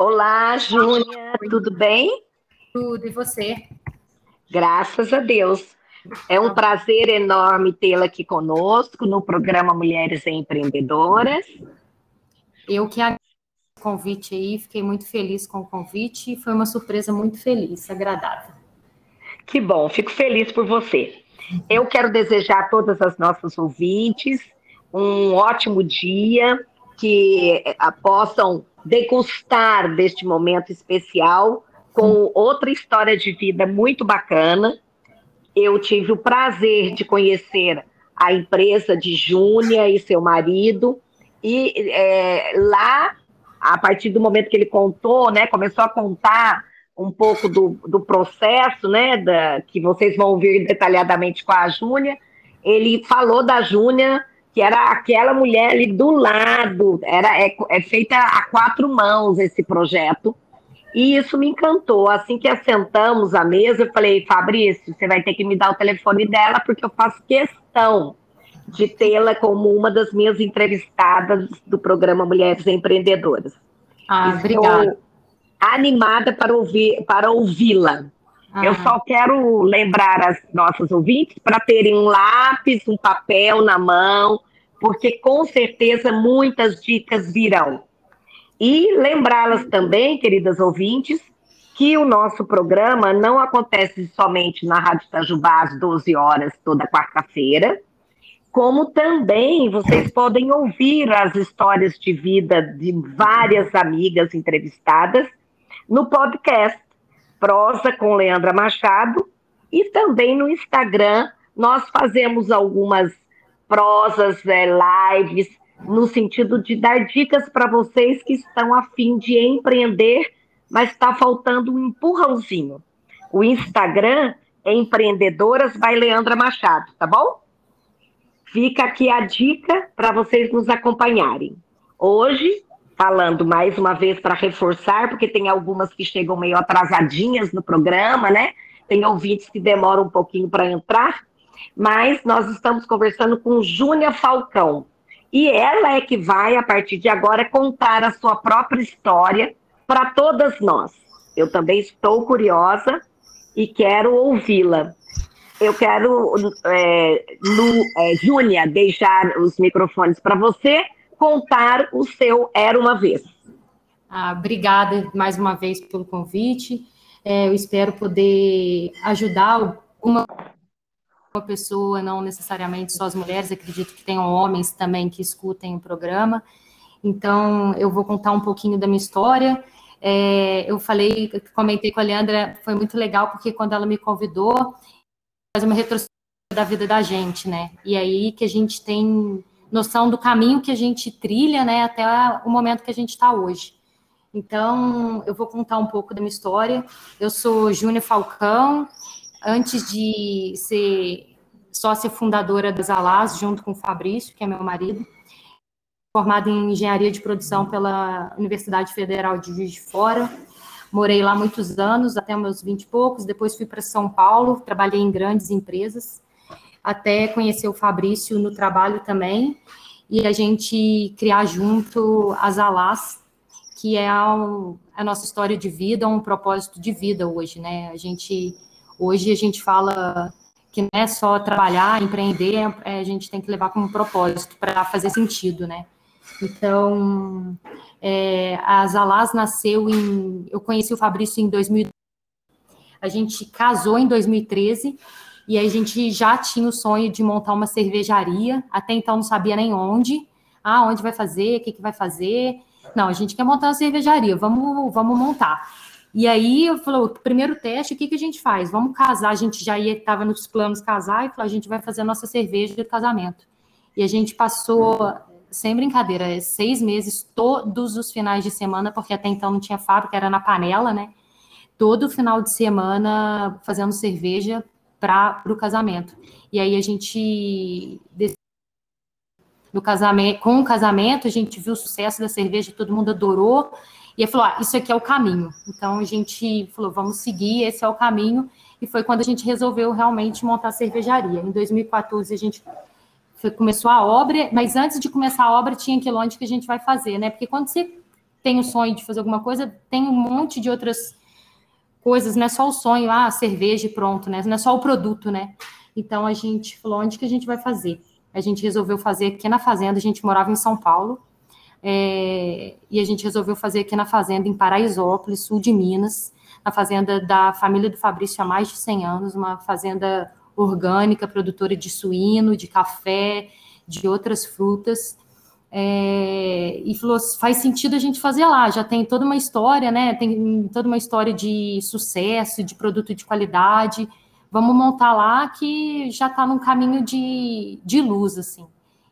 Olá, Júnia, tudo bem? Tudo, e você? Graças a Deus. É um prazer enorme tê-la aqui conosco no programa Mulheres Empreendedoras. Eu que agradeço o convite aí, fiquei muito feliz com o convite, foi uma surpresa muito feliz, agradável. Que bom, fico feliz por você. Eu quero desejar a todas as nossas ouvintes um ótimo dia, que eh, possam degustar deste momento especial com outra história de vida muito bacana. Eu tive o prazer de conhecer a empresa de Júnia e seu marido, e é, lá, a partir do momento que ele contou, né, começou a contar um pouco do, do processo, né, da, que vocês vão ouvir detalhadamente com a Júnia, ele falou da Júnia que era aquela mulher ali do lado, era é, é feita a quatro mãos esse projeto, e isso me encantou. Assim que assentamos à mesa, eu falei, Fabrício, você vai ter que me dar o telefone dela, porque eu faço questão de tê-la como uma das minhas entrevistadas do programa Mulheres Empreendedoras. Ah, obrigada. Animada para ouvir, para ouvi-la. Ah. Eu só quero lembrar as nossas ouvintes para terem um lápis, um papel na mão, porque com certeza muitas dicas virão. E lembrá-las também, queridas ouvintes, que o nosso programa não acontece somente na Rádio Itajubá às 12 horas toda quarta-feira, como também vocês podem ouvir as histórias de vida de várias amigas entrevistadas no podcast Prosa com Leandra Machado e também no Instagram nós fazemos algumas prosas, é, lives, no sentido de dar dicas para vocês que estão a fim de empreender, mas está faltando um empurrãozinho. O Instagram é Empreendedoras by Leandra Machado, tá bom? Fica aqui a dica para vocês nos acompanharem. Hoje falando mais uma vez para reforçar, porque tem algumas que chegam meio atrasadinhas no programa, né? Tem ouvintes que demoram um pouquinho para entrar, mas nós estamos conversando com Júnia Falcão. E ela é que vai, a partir de agora, contar a sua própria história para todas nós. Eu também estou curiosa e quero ouvi-la. Eu quero, é, é, Júnia, deixar os microfones para você contar o seu Era uma Vez. Ah, obrigada mais uma vez pelo convite. É, eu espero poder ajudar uma pessoa, não necessariamente só as mulheres, acredito que tenham homens também que escutem o programa. Então, eu vou contar um pouquinho da minha história. É, eu falei, comentei com a Leandra, foi muito legal, porque quando ela me convidou, faz uma retrospectiva da vida da gente, né? E aí que a gente tem noção do caminho que a gente trilha, né, até o momento que a gente está hoje. Então, eu vou contar um pouco da minha história. Eu sou Júnia Falcão. Antes de ser sócia fundadora das Alas, junto com o Fabrício, que é meu marido, formada em engenharia de produção pela Universidade Federal de Juiz de Fora. Morei lá muitos anos, até meus vinte e poucos. Depois fui para São Paulo, trabalhei em grandes empresas até conhecer o Fabrício no trabalho também, e a gente criar junto as Alás, que é a, a nossa história de vida, um propósito de vida hoje, né? A gente, hoje a gente fala que não é só trabalhar, empreender, é, a gente tem que levar como propósito para fazer sentido, né? Então, é, a Zalaz nasceu em. Eu conheci o Fabrício em 2000. A gente casou em 2013 e a gente já tinha o sonho de montar uma cervejaria, até então não sabia nem onde, ah, onde vai fazer, o que, que vai fazer. Não, a gente quer montar uma cervejaria, vamos, vamos montar. E aí eu falou, primeiro teste, o que, que a gente faz? Vamos casar, a gente já estava nos planos casar, e falou, a gente vai fazer a nossa cerveja de casamento. E a gente passou, sem brincadeira, seis meses, todos os finais de semana, porque até então não tinha fábrica, era na panela, né? Todo final de semana fazendo cerveja para o casamento. E aí a gente no casamento, com o casamento, a gente viu o sucesso da cerveja, todo mundo adorou, e falou: ah, isso aqui é o caminho. Então a gente falou: vamos seguir, esse é o caminho. E foi quando a gente resolveu realmente montar a cervejaria. Em 2014 a gente foi, começou a obra, mas antes de começar a obra tinha aquilo onde que a gente vai fazer, né? Porque quando você tem o sonho de fazer alguma coisa, tem um monte de outras coisas, não é só o sonho, ah, cerveja e pronto, né? Não é só o produto, né? Então a gente falou, onde que a gente vai fazer? A gente resolveu fazer aqui na fazenda, a gente morava em São Paulo, é, e a gente resolveu fazer aqui na fazenda, em Paraisópolis, sul de Minas, na fazenda da família do Fabrício há mais de 100 anos, uma fazenda orgânica, produtora de suíno, de café, de outras frutas. É, e falou: faz sentido a gente fazer lá, já tem toda uma história, né? Tem toda uma história de sucesso, de produto de qualidade. Vamos montar lá que já está num caminho de, de luz, assim.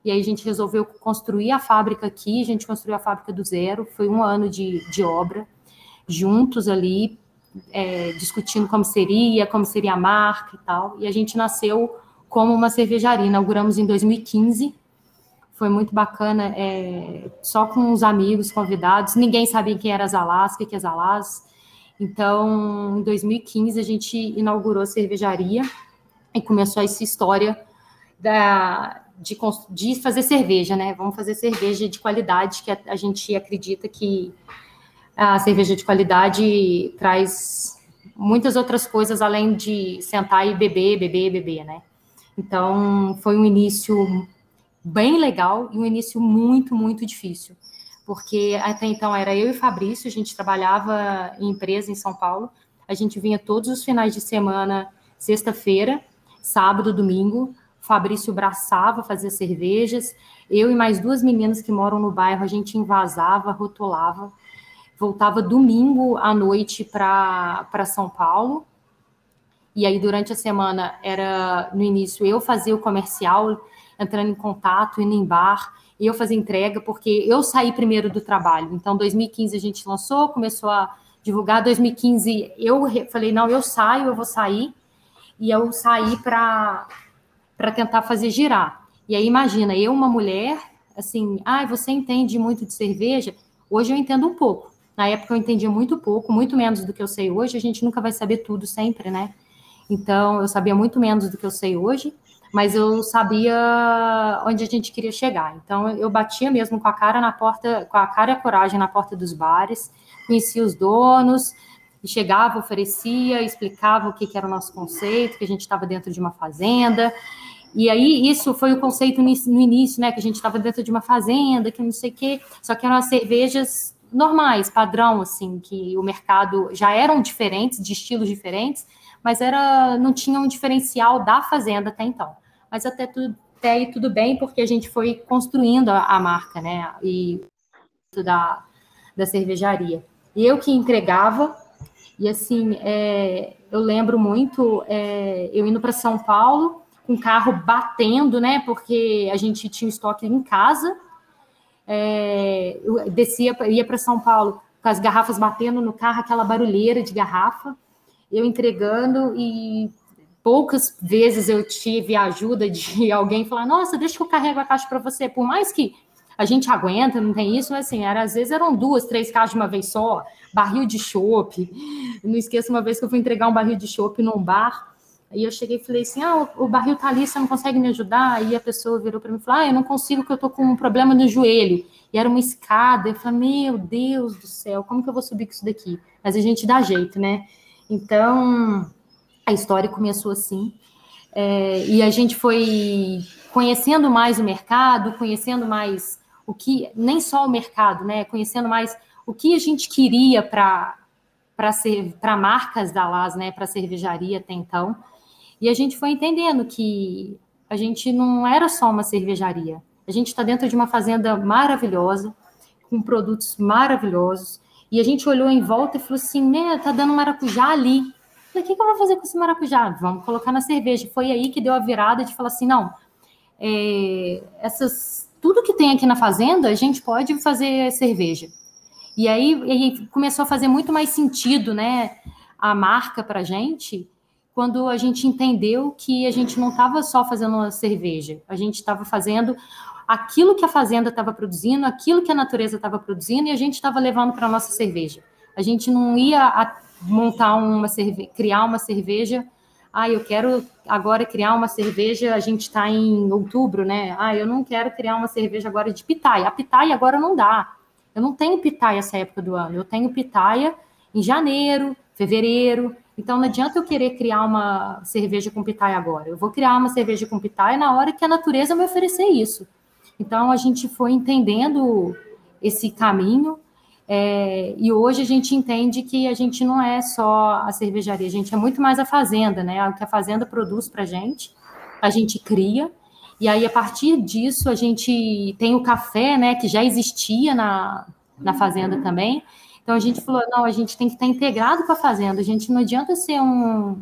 E aí a gente resolveu construir a fábrica aqui, a gente construiu a fábrica do zero, foi um ano de, de obra, juntos ali, é, discutindo como seria, como seria a marca e tal. E a gente nasceu como uma cervejaria, inauguramos em 2015 foi muito bacana, é, só com os amigos convidados, ninguém sabia quem era Zalaz, o que é Zalaz. Então, em 2015, a gente inaugurou a cervejaria e começou essa história da, de, de fazer cerveja, né? Vamos fazer cerveja de qualidade, que a, a gente acredita que a cerveja de qualidade traz muitas outras coisas além de sentar e beber, beber, beber, né? Então, foi um início bem legal e um início muito, muito difícil. Porque até então era eu e Fabrício, a gente trabalhava em empresa em São Paulo, a gente vinha todos os finais de semana, sexta-feira, sábado, domingo, Fabrício braçava, fazia cervejas, eu e mais duas meninas que moram no bairro, a gente invasava, rotulava, voltava domingo à noite para São Paulo, e aí durante a semana era, no início, eu fazia o comercial, entrando em contato, indo em bar, e eu fazia entrega, porque eu saí primeiro do trabalho. Então, 2015 a gente lançou, começou a divulgar. 2015 eu falei, não, eu saio, eu vou sair. E eu saí para tentar fazer girar. E aí, imagina, eu, uma mulher, assim, ah, você entende muito de cerveja? Hoje eu entendo um pouco. Na época eu entendia muito pouco, muito menos do que eu sei hoje. A gente nunca vai saber tudo sempre, né? Então, eu sabia muito menos do que eu sei hoje mas eu sabia onde a gente queria chegar. Então eu batia mesmo com a cara na porta, com a cara e a coragem na porta dos bares, conhecia os donos, chegava, oferecia, explicava o que, que era o nosso conceito, que a gente estava dentro de uma fazenda. E aí, isso foi o conceito no início, né? Que a gente estava dentro de uma fazenda, que não sei o quê, só que eram as cervejas normais, padrão, assim, que o mercado já eram diferentes, de estilos diferentes, mas era não tinha um diferencial da fazenda até então. Mas até, até aí tudo bem, porque a gente foi construindo a, a marca, né? E da, da cervejaria. E eu que entregava, e assim, é, eu lembro muito é, eu indo para São Paulo, com o carro batendo, né? Porque a gente tinha estoque em casa. É, eu descia, ia para São Paulo com as garrafas batendo no carro, aquela barulheira de garrafa eu entregando e poucas vezes eu tive a ajuda de alguém falar: Nossa, deixa que eu carrego a caixa para você. Por mais que a gente aguenta, não tem isso, mas assim, era, às vezes eram duas, três caixas de uma vez só, barril de chopp. Não esqueço uma vez que eu fui entregar um barril de chopp num bar. Aí eu cheguei e falei assim: Ah, o barril tá ali, você não consegue me ajudar? Aí a pessoa virou para mim e falou: Ah, eu não consigo, porque eu tô com um problema no joelho. E era uma escada. Eu falei: Meu Deus do céu, como que eu vou subir com isso daqui? Mas a gente dá jeito, né? Então, a história começou assim. É, e a gente foi conhecendo mais o mercado, conhecendo mais o que, nem só o mercado, né? Conhecendo mais o que a gente queria para para marcas da Las, né? Para cervejaria até então. E a gente foi entendendo que a gente não era só uma cervejaria. A gente está dentro de uma fazenda maravilhosa, com produtos maravilhosos, e a gente olhou em volta e falou assim, né, tá dando maracujá ali. O que, que eu vou fazer com esse maracujá? Vamos colocar na cerveja. Foi aí que deu a virada de falar assim, não, é, essas, tudo que tem aqui na fazenda, a gente pode fazer cerveja. E aí, aí começou a fazer muito mais sentido, né, a marca para gente, quando a gente entendeu que a gente não estava só fazendo uma cerveja, a gente estava fazendo aquilo que a fazenda estava produzindo, aquilo que a natureza estava produzindo e a gente estava levando para a nossa cerveja. A gente não ia montar uma cerveja, criar uma cerveja. Ah, eu quero agora criar uma cerveja. A gente está em outubro, né? Ah, eu não quero criar uma cerveja agora de pitaia. A pitaia agora não dá. Eu não tenho pitaia essa época do ano, eu tenho pitaia em janeiro, fevereiro. Então não adianta eu querer criar uma cerveja com pitaia agora. Eu vou criar uma cerveja com pitaia na hora que a natureza me oferecer isso. Então a gente foi entendendo esse caminho é, e hoje a gente entende que a gente não é só a cervejaria, a gente é muito mais a fazenda, né? O que a fazenda produz para a gente, a gente cria. E aí, a partir disso, a gente tem o café, né? Que já existia na, na fazenda também. Então a gente falou, não, a gente tem que estar integrado com a fazenda, a gente não adianta ser um,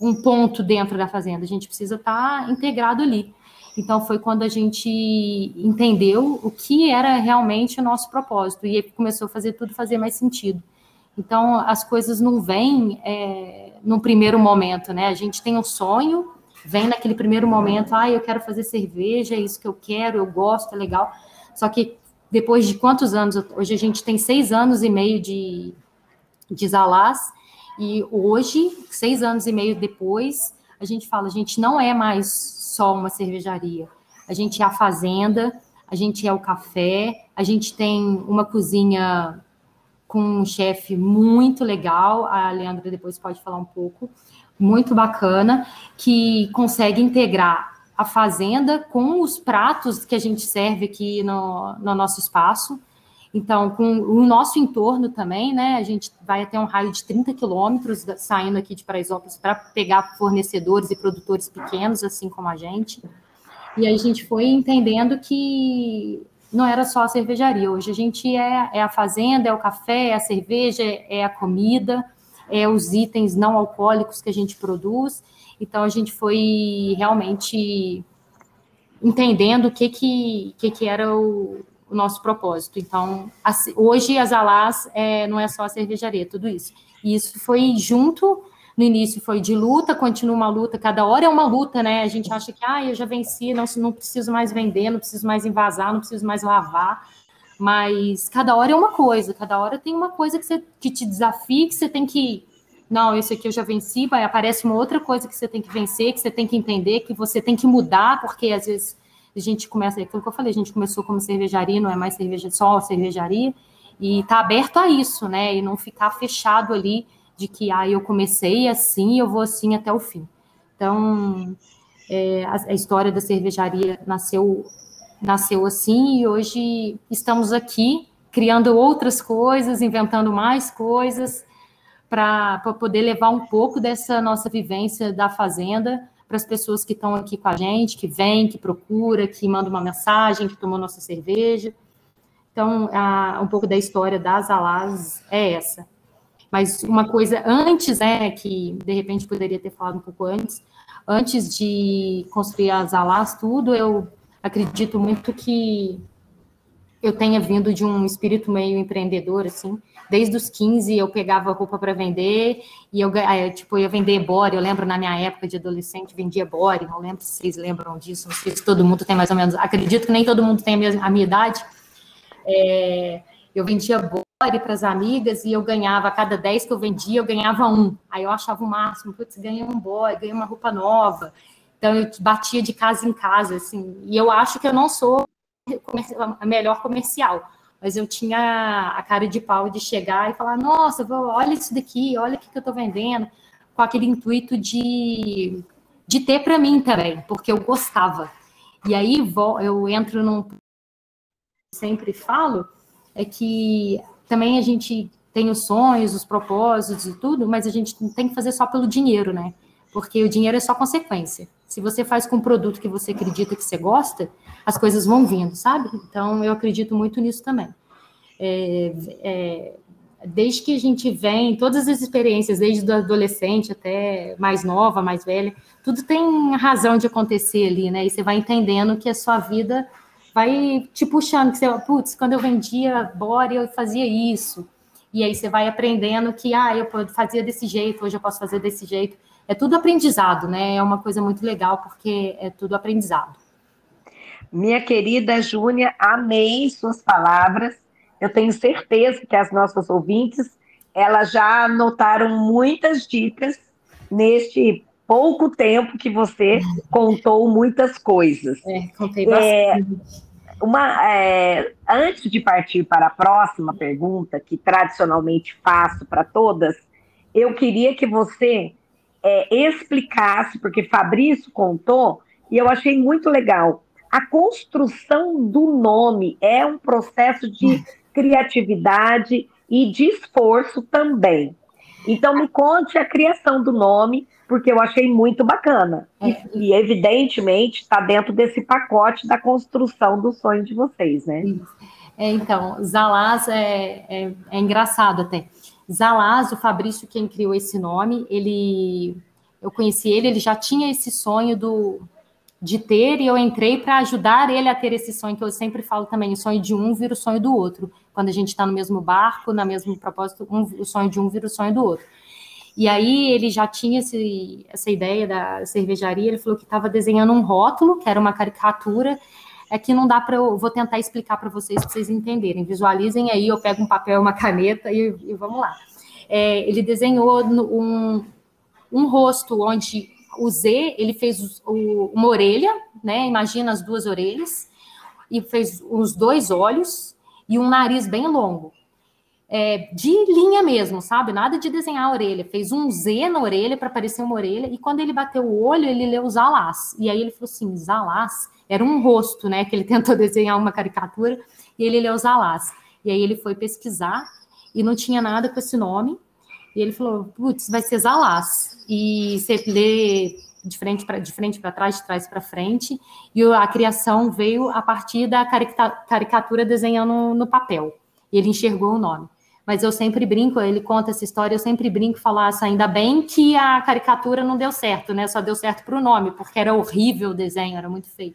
um ponto dentro da fazenda, a gente precisa estar integrado ali. Então foi quando a gente entendeu o que era realmente o nosso propósito e começou a fazer tudo fazer mais sentido. Então as coisas não vêm é, num primeiro momento, né? A gente tem um sonho, vem naquele primeiro momento, ah, eu quero fazer cerveja, é isso que eu quero, eu gosto, é legal. Só que depois de quantos anos? Hoje a gente tem seis anos e meio de, de Zalás, e hoje, seis anos e meio depois, a gente fala, a gente não é mais só uma cervejaria. A gente é a fazenda, a gente é o café, a gente tem uma cozinha com um chefe muito legal, a Leandra depois pode falar um pouco, muito bacana, que consegue integrar a fazenda com os pratos que a gente serve aqui no, no nosso espaço. Então, com o nosso entorno também, né? A gente vai até um raio de 30 quilômetros saindo aqui de Paraisópolis para pegar fornecedores e produtores pequenos, assim como a gente. E a gente foi entendendo que não era só a cervejaria. Hoje a gente é, é a fazenda, é o café, é a cerveja, é a comida, é os itens não alcoólicos que a gente produz. Então a gente foi realmente entendendo o que que, que, que era o, o nosso propósito. Então, hoje as Alás é, não é só a cervejaria, tudo isso. E isso foi junto, no início foi de luta, continua uma luta, cada hora é uma luta, né? A gente acha que, ah, eu já venci, não, não preciso mais vender, não preciso mais invasar, não preciso mais lavar. Mas cada hora é uma coisa, cada hora tem uma coisa que, você, que te desafia, que você tem que não, esse aqui eu já venci, vai aparece uma outra coisa que você tem que vencer, que você tem que entender, que você tem que mudar, porque às vezes a gente começa, é aquilo que eu falei, a gente começou como cervejaria, não é mais cerveja, só cervejaria, e está aberto a isso, né? E não ficar fechado ali de que, ah, eu comecei assim, eu vou assim até o fim. Então, é, a, a, história da cervejaria nasceu, nasceu assim, e hoje estamos aqui criando outras coisas, inventando mais coisas, para poder levar um pouco dessa nossa vivência da fazenda para as pessoas que estão aqui com a gente, que vêm, que procura, que manda uma mensagem, que tomou nossa cerveja. Então, a, um pouco da história das Alás é essa. Mas uma coisa antes, né, que de repente poderia ter falado um pouco antes, antes de construir as Alás, tudo, eu acredito muito que eu tenha vindo de um espírito meio empreendedor, assim, desde os 15 eu pegava roupa para vender e eu, tipo, eu ia vender body. Eu lembro na minha época de adolescente, vendia body. Não lembro se vocês lembram disso. Não sei se todo mundo tem mais ou menos. Acredito que nem todo mundo tem a minha, a minha idade. É, eu vendia body para as amigas e eu ganhava, a cada 10 que eu vendia, eu ganhava um. Aí eu achava o máximo, putz, ganhei um body, ganhei uma roupa nova. Então eu batia de casa em casa, assim. E eu acho que eu não sou a melhor comercial mas eu tinha a cara de pau de chegar e falar, nossa, olha isso daqui, olha o que, que eu estou vendendo, com aquele intuito de, de ter para mim também, porque eu gostava. E aí eu entro num sempre falo, é que também a gente tem os sonhos, os propósitos e tudo, mas a gente não tem que fazer só pelo dinheiro, né? Porque o dinheiro é só consequência. Se você faz com um produto que você acredita que você gosta, as coisas vão vindo, sabe? Então, eu acredito muito nisso também. É, é, desde que a gente vem, todas as experiências, desde do adolescente até mais nova, mais velha, tudo tem razão de acontecer ali, né? E você vai entendendo que a sua vida vai te puxando, que você, putz, quando eu vendia bora, eu fazia isso. E aí você vai aprendendo que, ah, eu fazia desse jeito, hoje eu posso fazer desse jeito é tudo aprendizado, né? É uma coisa muito legal, porque é tudo aprendizado. Minha querida Júnia, amei suas palavras. Eu tenho certeza que as nossas ouvintes, elas já anotaram muitas dicas neste pouco tempo que você contou muitas coisas. É, contei bastante. É, uma, é, antes de partir para a próxima pergunta, que tradicionalmente faço para todas, eu queria que você é, explicasse, porque Fabrício contou, e eu achei muito legal. A construção do nome é um processo de criatividade e de esforço também. Então, me conte a criação do nome, porque eu achei muito bacana. E, e evidentemente, está dentro desse pacote da construção do sonho de vocês, né? É, então, Zalaz é, é, é engraçado até. Zalaz, o Fabrício, quem criou esse nome, ele, eu conheci ele, ele já tinha esse sonho do, de ter, e eu entrei para ajudar ele a ter esse sonho, que eu sempre falo também, o sonho de um vira o sonho do outro. Quando a gente está no mesmo barco, no mesmo propósito, um, o sonho de um vira o sonho do outro. E aí ele já tinha esse, essa ideia da cervejaria, ele falou que estava desenhando um rótulo, que era uma caricatura, é que não dá para eu vou tentar explicar para vocês para vocês entenderem. Visualizem aí, eu pego um papel, uma caneta e, e vamos lá. É, ele desenhou um, um rosto onde o Z, ele fez o, uma orelha, né? Imagina as duas orelhas, e fez os dois olhos e um nariz bem longo. É, de linha mesmo, sabe? Nada de desenhar a orelha. Fez um Z na orelha para parecer uma orelha, e quando ele bateu o olho, ele leu Zalás. E aí ele falou assim: Zalás era um rosto, né? Que ele tentou desenhar uma caricatura, e ele leu Zalás. E aí ele foi pesquisar e não tinha nada com esse nome. E ele falou: putz, vai ser Zalás. E você lê de frente para de frente para trás, de trás para frente, e a criação veio a partir da caricatura desenhando no papel. E ele enxergou o nome. Mas eu sempre brinco, ele conta essa história, eu sempre brinco e falo assim, ainda bem que a caricatura não deu certo, né? Só deu certo para o nome, porque era horrível o desenho, era muito feio.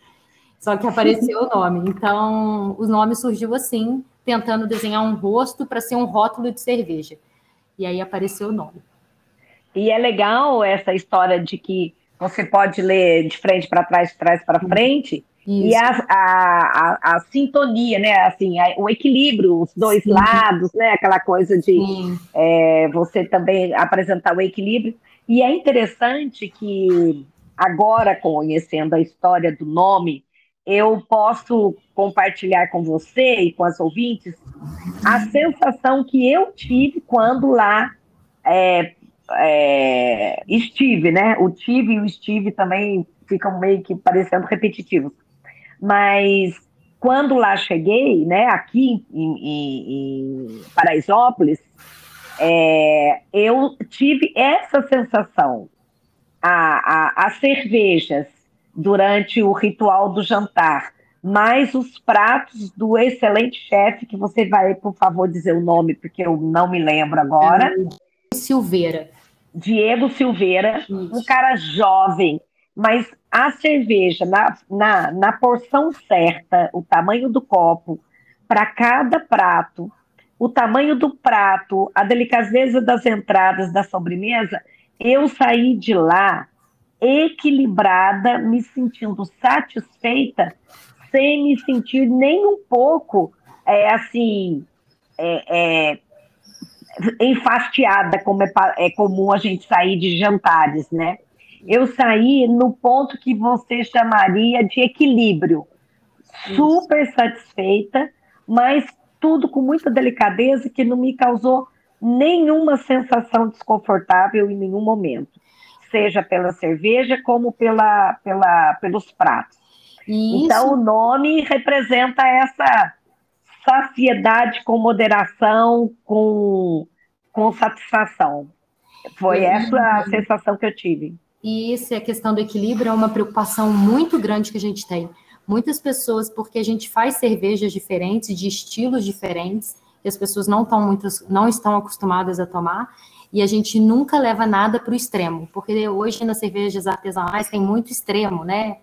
Só que apareceu o nome. Então, o nome surgiu assim, tentando desenhar um rosto para ser um rótulo de cerveja. E aí apareceu o nome. E é legal essa história de que você pode ler de frente para trás, de trás para frente, Isso. e a, a, a, a, sintonia, né? Assim, o equilíbrio, os dois Sim. lados, né? Aquela coisa de é, você também apresentar o equilíbrio. E é interessante que agora, conhecendo a história do nome, eu posso compartilhar com você e com as ouvintes a sensação que eu tive quando lá é, é, estive, né? O tive e o estive também ficam meio que parecendo repetitivos. Mas quando lá cheguei, né, aqui em, em, em Paraisópolis, é, eu tive essa sensação. A, a, as cervejas durante o ritual do jantar, mais os pratos do excelente chefe, que você vai, por favor, dizer o nome, porque eu não me lembro agora. Silveira. Diego Silveira, Isso. um cara jovem, mas a cerveja na, na, na porção certa, o tamanho do copo, para cada prato, o tamanho do prato, a delicadeza das entradas da sobremesa, eu saí de lá equilibrada, me sentindo satisfeita, sem me sentir nem um pouco é, assim é, é, enfastiada, como é, é comum a gente sair de jantares, né? Eu saí no ponto que você chamaria de equilíbrio, super satisfeita, mas tudo com muita delicadeza que não me causou nenhuma sensação desconfortável em nenhum momento seja pela cerveja como pela, pela, pelos pratos. Isso. Então, o nome representa essa saciedade com moderação, com, com satisfação. Foi essa a sensação que eu tive. E isso, a questão do equilíbrio é uma preocupação muito grande que a gente tem. Muitas pessoas, porque a gente faz cervejas diferentes, de estilos diferentes, e as pessoas não, estão muitas, não estão acostumadas a tomar, e a gente nunca leva nada para o extremo, porque hoje nas cervejas artesanais tem muito extremo, né?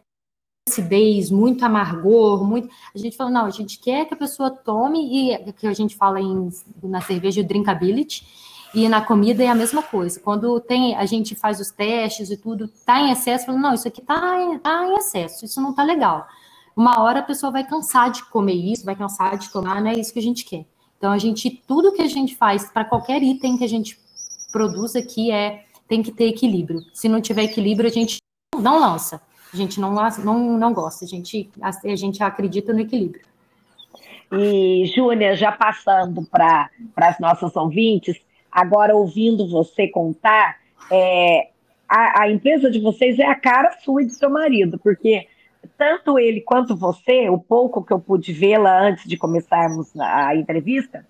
acidez, muito amargor, muito. A gente fala, não, a gente quer que a pessoa tome, e que a gente fala em, na cerveja o drinkability, e na comida é a mesma coisa. Quando tem, a gente faz os testes e tudo, tá em excesso, fala, não, isso aqui tá, em, tá em excesso, isso não tá legal. Uma hora a pessoa vai cansar de comer isso, vai cansar de tomar, não é isso que a gente quer. Então, a gente, tudo que a gente faz para qualquer item que a gente produz aqui é tem que ter equilíbrio. Se não tiver equilíbrio, a gente não lança. A gente não, não, não gosta, a gente, a, gente acredita no equilíbrio. E, Júnia, já passando para as nossas ouvintes, agora ouvindo você contar, é, a, a, empresa de vocês é a cara sua e do seu marido, porque tanto ele quanto você, o pouco que eu pude vê-la antes de começarmos a entrevista,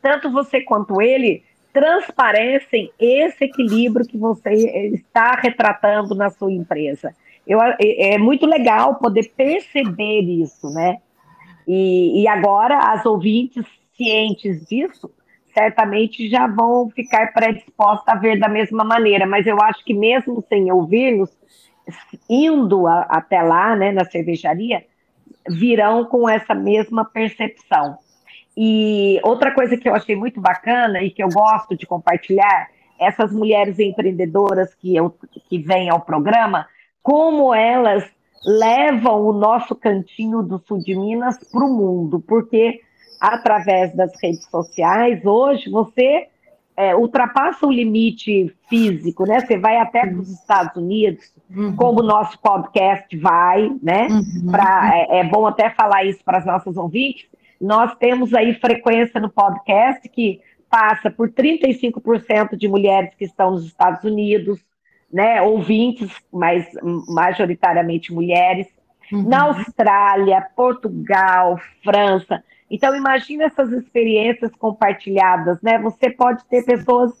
tanto você quanto ele transparecem esse equilíbrio que você está retratando na sua empresa. Eu, é, muito legal poder perceber isso, né? E, e agora as ouvintes cientes disso certamente já vão ficar predispostas a ver da mesma maneira, mas eu acho que mesmo sem ouvi-los, indo a, até lá, né, na cervejaria, virão com essa mesma percepção. E outra coisa que eu achei muito bacana e que eu gosto de compartilhar, essas mulheres empreendedoras que, eu, que vêm ao programa, como elas levam o nosso cantinho do sul de Minas para o mundo, porque através das redes sociais, hoje você é, ultrapassa o limite físico, né? Você vai até para os Estados Unidos, uhum. como o nosso podcast vai, né? Uhum. Pra, é, é, bom até falar isso para as nossas ouvintes, nós temos aí frequência no podcast que passa por 35% de mulheres que estão nos Estados Unidos, né, ouvintes, mas majoritariamente mulheres, uhum. na Austrália, Portugal, França. Então imagine essas experiências compartilhadas, né? Você pode ter pessoas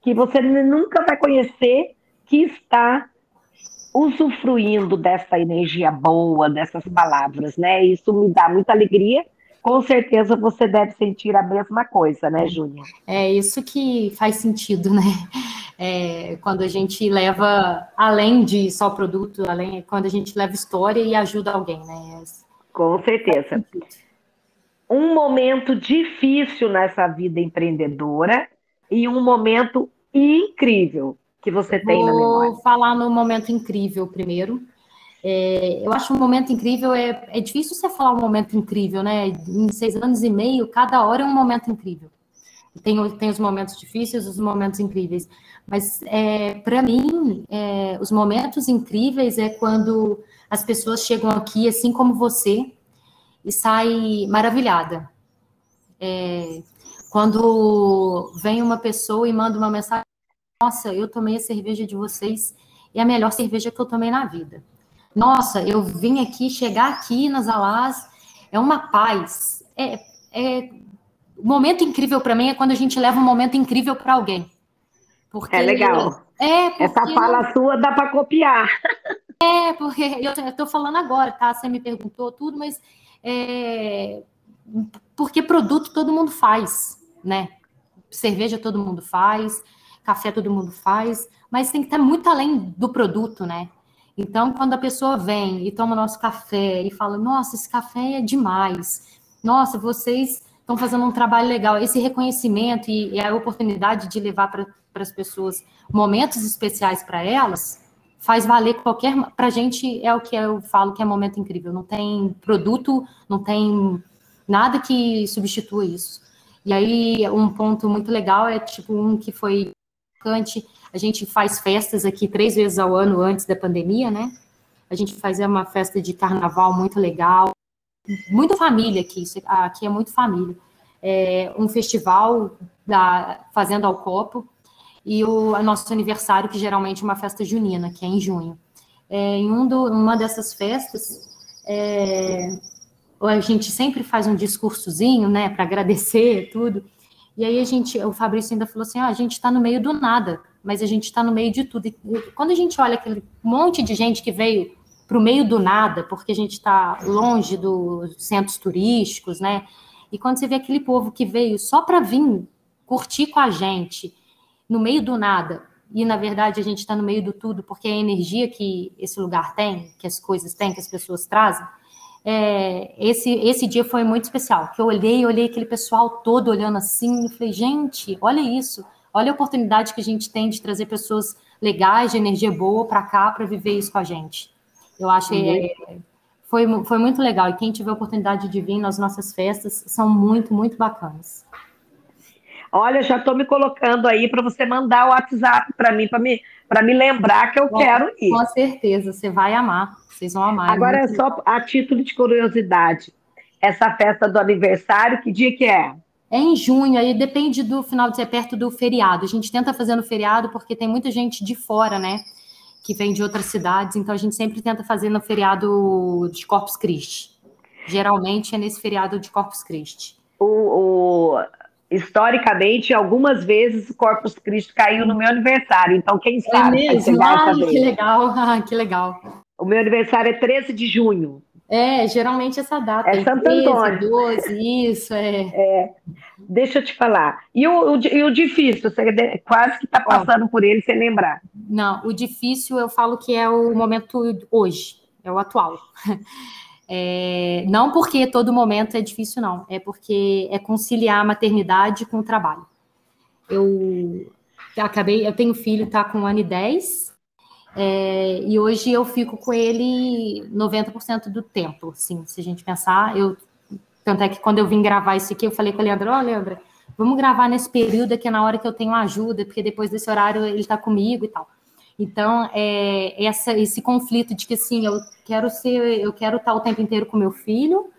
que você nunca vai conhecer que está usufruindo dessa energia boa, dessas palavras, né? Isso me dá muita alegria com certeza você deve sentir a mesma coisa, né, Júlia? É isso que faz sentido, né? É, quando a gente leva além de só produto, além quando a gente leva história e ajuda alguém, né? Com certeza. Um momento difícil nessa vida empreendedora e um momento incrível que você tem Vou na memória. Vou falar no momento incrível primeiro. É, eu acho um momento incrível, é, é difícil você falar um momento incrível, né? Em seis anos e meio, cada hora é um momento incrível. Tem, tem os momentos difíceis, os momentos incríveis. Mas, é, para mim, é, os momentos incríveis é quando as pessoas chegam aqui, assim como você, e saem maravilhada. É, quando vem uma pessoa e manda uma mensagem, nossa, eu tomei a cerveja de vocês e é a melhor cerveja que eu tomei na vida. Nossa, eu vim aqui, chegar aqui nas Alás, é uma paz. É, é o momento incrível para mim é quando a gente leva um momento incrível para alguém. Porque é legal. É, porque Essa fala sua dá para copiar. É, porque eu estou falando agora, tá? Você me perguntou tudo, mas é, porque produto todo mundo faz, né? Cerveja todo mundo faz, café todo mundo faz, mas tem que estar muito além do produto, né? Então, quando a pessoa vem e toma nosso café e fala: Nossa, esse café é demais, nossa, vocês estão fazendo um trabalho legal, esse reconhecimento e, e a oportunidade de levar para as pessoas momentos especiais para elas, faz valer qualquer. Para a gente é o que eu falo que é momento incrível. Não tem produto, não tem nada que substitua isso. E aí, um ponto muito legal é tipo um que foi a gente faz festas aqui três vezes ao ano antes da pandemia, né? A gente fazia uma festa de carnaval muito legal. Muito família aqui, aqui é muito família. É um festival da Fazenda ao Copo e o nosso aniversário, que geralmente é uma festa junina, que é em junho. É, em um do, uma dessas festas, é, a gente sempre faz um discursozinho, né, para agradecer tudo. E aí a gente, o Fabrício ainda falou assim: ah, a gente está no meio do nada mas a gente está no meio de tudo. E quando a gente olha aquele monte de gente que veio para o meio do nada, porque a gente está longe dos centros turísticos, né? E quando você vê aquele povo que veio só para vir curtir com a gente, no meio do nada, e na verdade a gente está no meio do tudo, porque a energia que esse lugar tem, que as coisas têm, que as pessoas trazem, é, esse, esse dia foi muito especial, que eu olhei, olhei aquele pessoal todo olhando assim, e falei, gente, olha isso, Olha a oportunidade que a gente tem de trazer pessoas legais, de energia boa para cá, para viver isso com a gente. Eu acho que é, foi, foi muito legal. E quem tiver a oportunidade de vir nas nossas festas, são muito, muito bacanas. Olha, já estou me colocando aí para você mandar o WhatsApp para mim, para me, me lembrar que eu Bom, quero ir. Com certeza, você vai amar. Vocês vão amar. É Agora, é só a título de curiosidade. essa festa do aniversário, que dia que é? É em junho, aí depende do final de ser perto do feriado. A gente tenta fazer no feriado porque tem muita gente de fora, né? Que vem de outras cidades, então a gente sempre tenta fazer no feriado de Corpus Christi. Geralmente é nesse feriado de Corpus Christi. O, o, historicamente, algumas vezes o Corpus Christi caiu no meu aniversário, então quem é sabe? É mesmo? Ai, que legal, ah, que legal. O meu aniversário é 13 de junho. É, geralmente essa data. É Santo 13, Antônio. 12, isso, é. é. Deixa eu te falar. E o, o, e o difícil? Você quase que está passando Ó, por ele sem lembrar. Não, o difícil eu falo que é o momento hoje, é o atual. É, não porque todo momento é difícil, não. É porque é conciliar a maternidade com o trabalho. Eu acabei, eu tenho filho, tá com um ano e 10, é, e hoje eu fico com ele 90% do tempo, assim, se a gente pensar, eu tanto é que quando eu vim gravar isso aqui, eu falei com o Leandro, ó, oh, Leandro, vamos gravar nesse período aqui na hora que eu tenho ajuda, porque depois desse horário ele está comigo e tal. Então, é, essa, esse conflito de que assim, eu quero ser, eu quero estar o tempo inteiro com meu filho,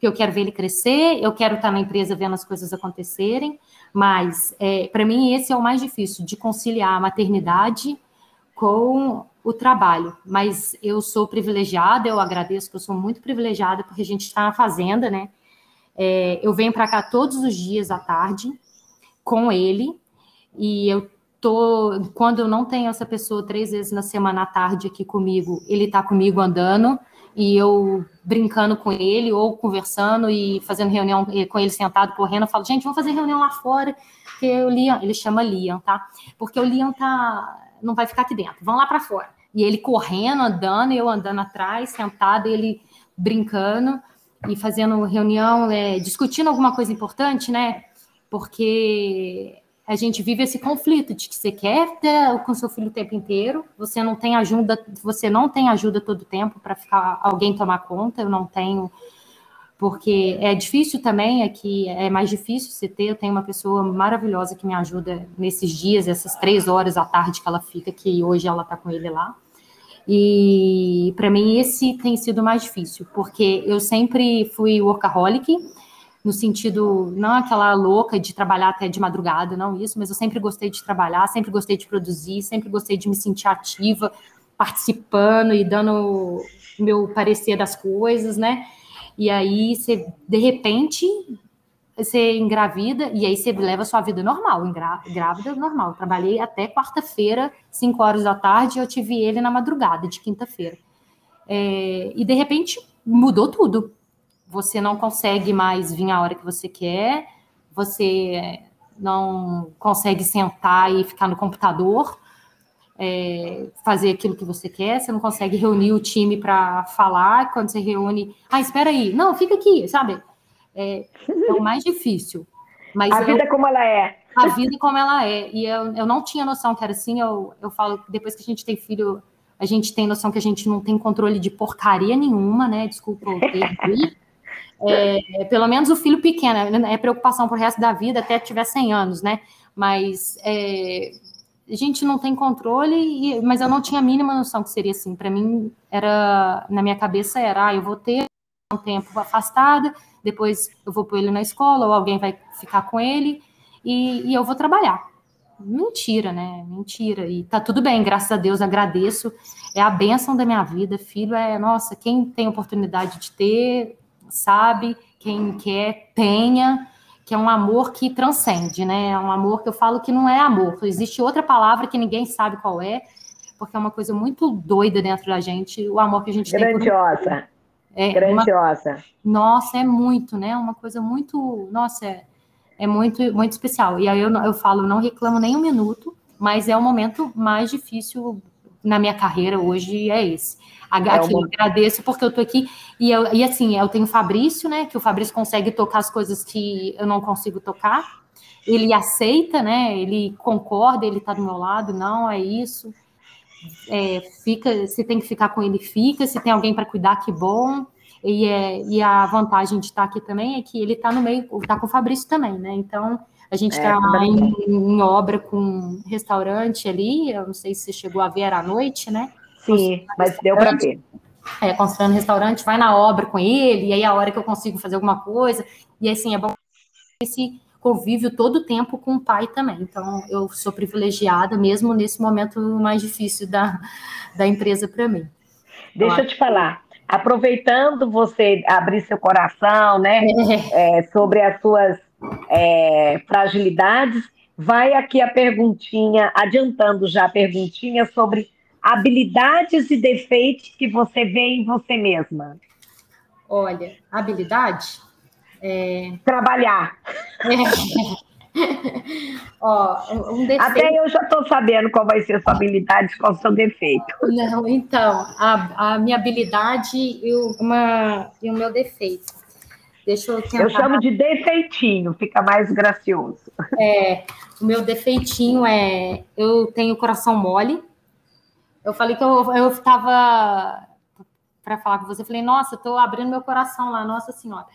que eu quero ver ele crescer, eu quero estar na empresa vendo as coisas acontecerem, mas é, para mim esse é o mais difícil de conciliar a maternidade com o trabalho. Mas eu sou privilegiada, eu agradeço que eu sou muito privilegiada porque a gente está na fazenda, né? É, eu venho para cá todos os dias à tarde com ele e eu tô, quando eu não tenho essa pessoa três vezes na semana à tarde aqui comigo, ele está comigo andando e eu brincando com ele ou conversando e fazendo reunião com ele sentado correndo, eu falo, gente, vamos fazer reunião lá fora, que o Liam, ele chama Liam, tá? Porque o Liam tá não vai ficar aqui dentro, vamos lá para fora. E ele correndo, andando, eu andando atrás, sentado, ele brincando e fazendo reunião, é, discutindo alguma coisa importante, né? Porque a gente vive esse conflito de que você quer ter com seu filho o tempo inteiro, você não tem ajuda, você não tem ajuda todo o tempo para ficar alguém tomar conta, eu não tenho, porque é difícil também, é que é mais difícil você ter, eu tenho uma pessoa maravilhosa que me ajuda nesses dias, essas três horas à tarde que ela fica, que hoje ela está com ele lá. E para mim esse tem sido mais difícil, porque eu sempre fui workaholic, no sentido, não aquela louca de trabalhar até de madrugada, não isso, mas eu sempre gostei de trabalhar, sempre gostei de produzir, sempre gostei de me sentir ativa, participando e dando meu parecer das coisas, né? E aí você, de repente, você engravida e aí você leva sua vida normal, grávida normal. Trabalhei até quarta-feira, 5 horas da tarde, eu tive ele na madrugada de quinta-feira. É, e de repente mudou tudo você não consegue mais vir a hora que você quer, você não consegue sentar e ficar no computador, é, fazer aquilo que você quer, você não consegue reunir o time para falar, quando você reúne, ah, espera aí, não, fica aqui, sabe? É, é o mais difícil. Mas a eu, vida como ela é. A vida como ela é. E eu, eu não tinha noção que era assim, eu, eu falo depois que a gente tem filho, a gente tem noção que a gente não tem controle de porcaria nenhuma, né? Desculpa o termo. É, pelo menos o filho pequeno, é, é preocupação pro resto da vida, até tiver 100 anos, né? Mas é, a gente não tem controle, e, mas eu não tinha a mínima noção que seria assim. Para mim, era na minha cabeça era, ah, eu vou ter um tempo afastada, depois eu vou pôr ele na escola, ou alguém vai ficar com ele, e, e eu vou trabalhar. Mentira, né? Mentira. E tá tudo bem, graças a Deus, agradeço. É a bênção da minha vida. Filho é, nossa, quem tem oportunidade de ter, sabe, quem quer, tenha, que é um amor que transcende, né? É um amor que eu falo que não é amor. Existe outra palavra que ninguém sabe qual é, porque é uma coisa muito doida dentro da gente, o amor que a gente Grandiosa. tem. Grandiosa. É Grandiosa. Uma... Nossa, é muito, né? Uma coisa muito. Nossa, é, é muito, muito especial. E aí eu, eu falo, não reclamo nem um minuto, mas é o momento mais difícil na minha carreira hoje, é esse. Aqui, é uma... agradeço porque eu tô aqui. E, eu, e assim, eu tenho o Fabrício, né? Que o Fabrício consegue tocar as coisas que eu não consigo tocar. Ele aceita, né? Ele concorda, ele tá do meu lado, não, é isso. É, fica, se tem que ficar com ele, fica. Se tem alguém para cuidar, que bom. E, é, e a vantagem de estar aqui também é que ele está no meio, está com o Fabrício também, né? Então, a gente está é, em, em, obra com restaurante ali, eu não sei se você chegou a ver, era à noite, né? Sim, mas deu para ver. é, construindo restaurante, vai na obra com ele, e aí a hora que eu consigo fazer alguma coisa, e assim, é bom esse convívio todo o tempo com o pai também. Então, eu sou privilegiada, mesmo nesse momento mais difícil da, da empresa para mim. Deixa eu te falar, aproveitando você abrir seu coração, né, é. É, sobre as suas é, fragilidades, vai aqui a perguntinha, adiantando já a perguntinha sobre habilidades e defeitos que você vê em você mesma. Olha, habilidade? É... Trabalhar. É. Ó, um defeito... Até eu já estou sabendo qual vai ser a sua habilidade, qual o seu defeito. Não, então, a, a minha habilidade e o, uma, e o meu defeito. Deixa eu tentar. Eu chamo de defeitinho, fica mais gracioso. É, o meu defeitinho é eu tenho coração mole. Eu falei que eu, eu estava para falar com você, falei, nossa, estou abrindo meu coração lá, nossa senhora.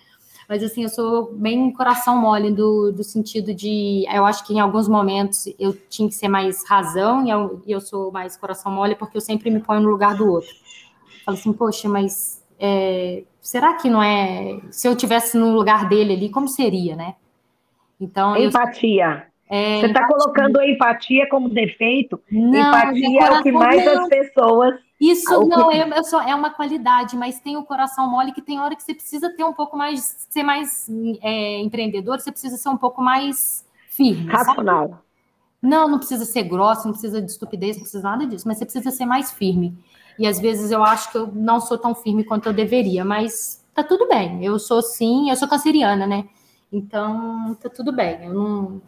Mas assim, eu sou bem coração mole do, do sentido de. Eu acho que em alguns momentos eu tinha que ser mais razão e eu, eu sou mais coração mole porque eu sempre me ponho no lugar do outro. Falo assim, poxa, mas é, será que não é. Se eu tivesse no lugar dele ali, como seria, né? Então. Empatia. Eu, é, Você está colocando a empatia como defeito? Não, empatia é o que mais não. as pessoas isso não é, é, uma qualidade, mas tem o coração mole que tem hora que você precisa ter um pouco mais, ser mais é, empreendedor, você precisa ser um pouco mais firme. Racional. Sabe? Não, não precisa ser grosso, não precisa de estupidez, não precisa nada disso, mas você precisa ser mais firme. E às vezes eu acho que eu não sou tão firme quanto eu deveria, mas tá tudo bem. Eu sou sim, eu sou canceriana, né? Então tá tudo bem. Eu não.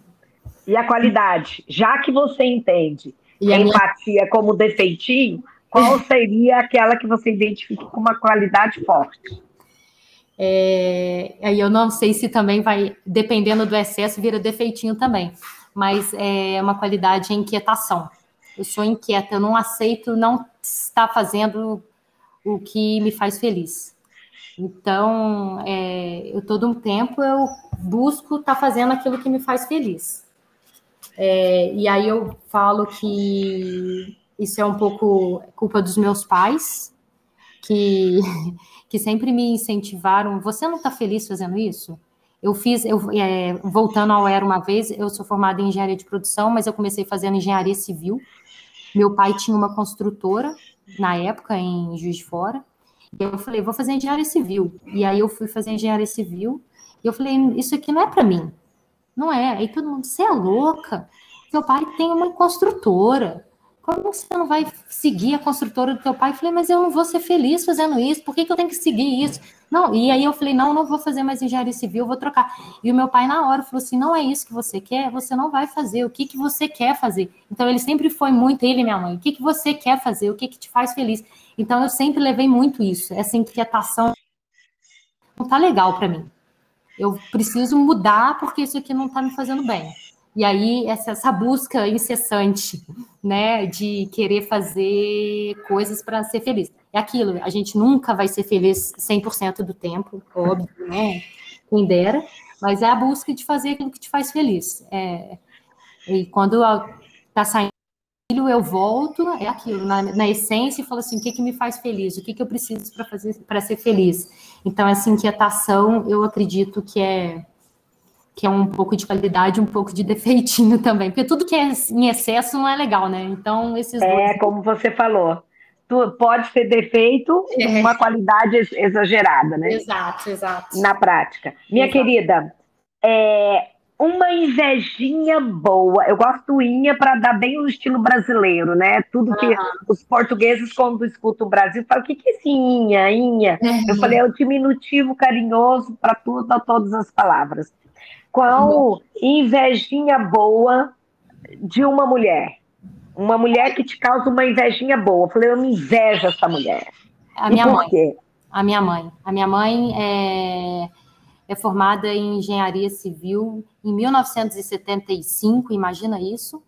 E a qualidade? Já que você entende e a empatia minha... como defeitinho, qual seria aquela que você identifica com uma qualidade forte? É, aí eu não sei se também vai, dependendo do excesso, vira defeitinho também, mas é uma qualidade em inquietação. Eu sou inquieta, eu não aceito não estar fazendo o que me faz feliz. Então, é, eu todo um tempo eu busco estar fazendo aquilo que me faz feliz. É, e aí eu falo que isso é um pouco culpa dos meus pais, que, que sempre me incentivaram. Você não está feliz fazendo isso? Eu fiz, eu, é, voltando ao Era uma vez, eu sou formada em engenharia de produção, mas eu comecei fazendo engenharia civil. Meu pai tinha uma construtora na época em Juiz de Fora. E eu falei, vou fazer engenharia civil. E aí eu fui fazer engenharia civil. E eu falei, isso aqui não é para mim. Não é. Aí todo mundo, você é louca. Seu pai tem uma construtora. Como você não vai seguir a construtora do teu pai? Eu falei, mas eu não vou ser feliz fazendo isso, por que, que eu tenho que seguir isso? Não, e aí eu falei, não, não vou fazer mais engenharia civil, vou trocar. E o meu pai, na hora, falou assim: não é isso que você quer, você não vai fazer, o que, que você quer fazer? Então, ele sempre foi muito, ele e minha mãe, o que, que você quer fazer, o que, que te faz feliz? Então, eu sempre levei muito isso, essa inquietação não tá legal para mim. Eu preciso mudar porque isso aqui não tá me fazendo bem. E aí, essa, essa busca incessante, né, de querer fazer coisas para ser feliz. É aquilo, a gente nunca vai ser feliz 100% do tempo, óbvio, né, quem dera, mas é a busca de fazer aquilo que te faz feliz. É, e quando está saindo eu volto, é aquilo, na, na, essência, e falo assim, o que, que me faz feliz? O que, que eu preciso para fazer para ser feliz? Então, essa inquietação, eu acredito que é que é um pouco de qualidade, um pouco de defeitinho também, porque tudo que é em excesso não é legal, né? Então, esses É, dois... como você falou, tu, pode ser defeito é. uma qualidade exagerada, né? Exato, exato. Na prática. Minha exato. querida, é, uma invejinha boa. Eu gosto inha para dar bem o estilo brasileiro, né? Tudo que uhum. os portugueses, quando escutam o Brasil, falam: o que, que é esse inha, inha? Uhum. Eu falei: é o diminutivo carinhoso para tudo, todas as palavras. Qual invejinha boa de uma mulher? Uma mulher que te causa uma invejinha boa. Eu falei, eu me invejo essa mulher. A minha mãe. Quê? A minha mãe. A minha mãe é, é formada em engenharia civil em 1975, imagina isso,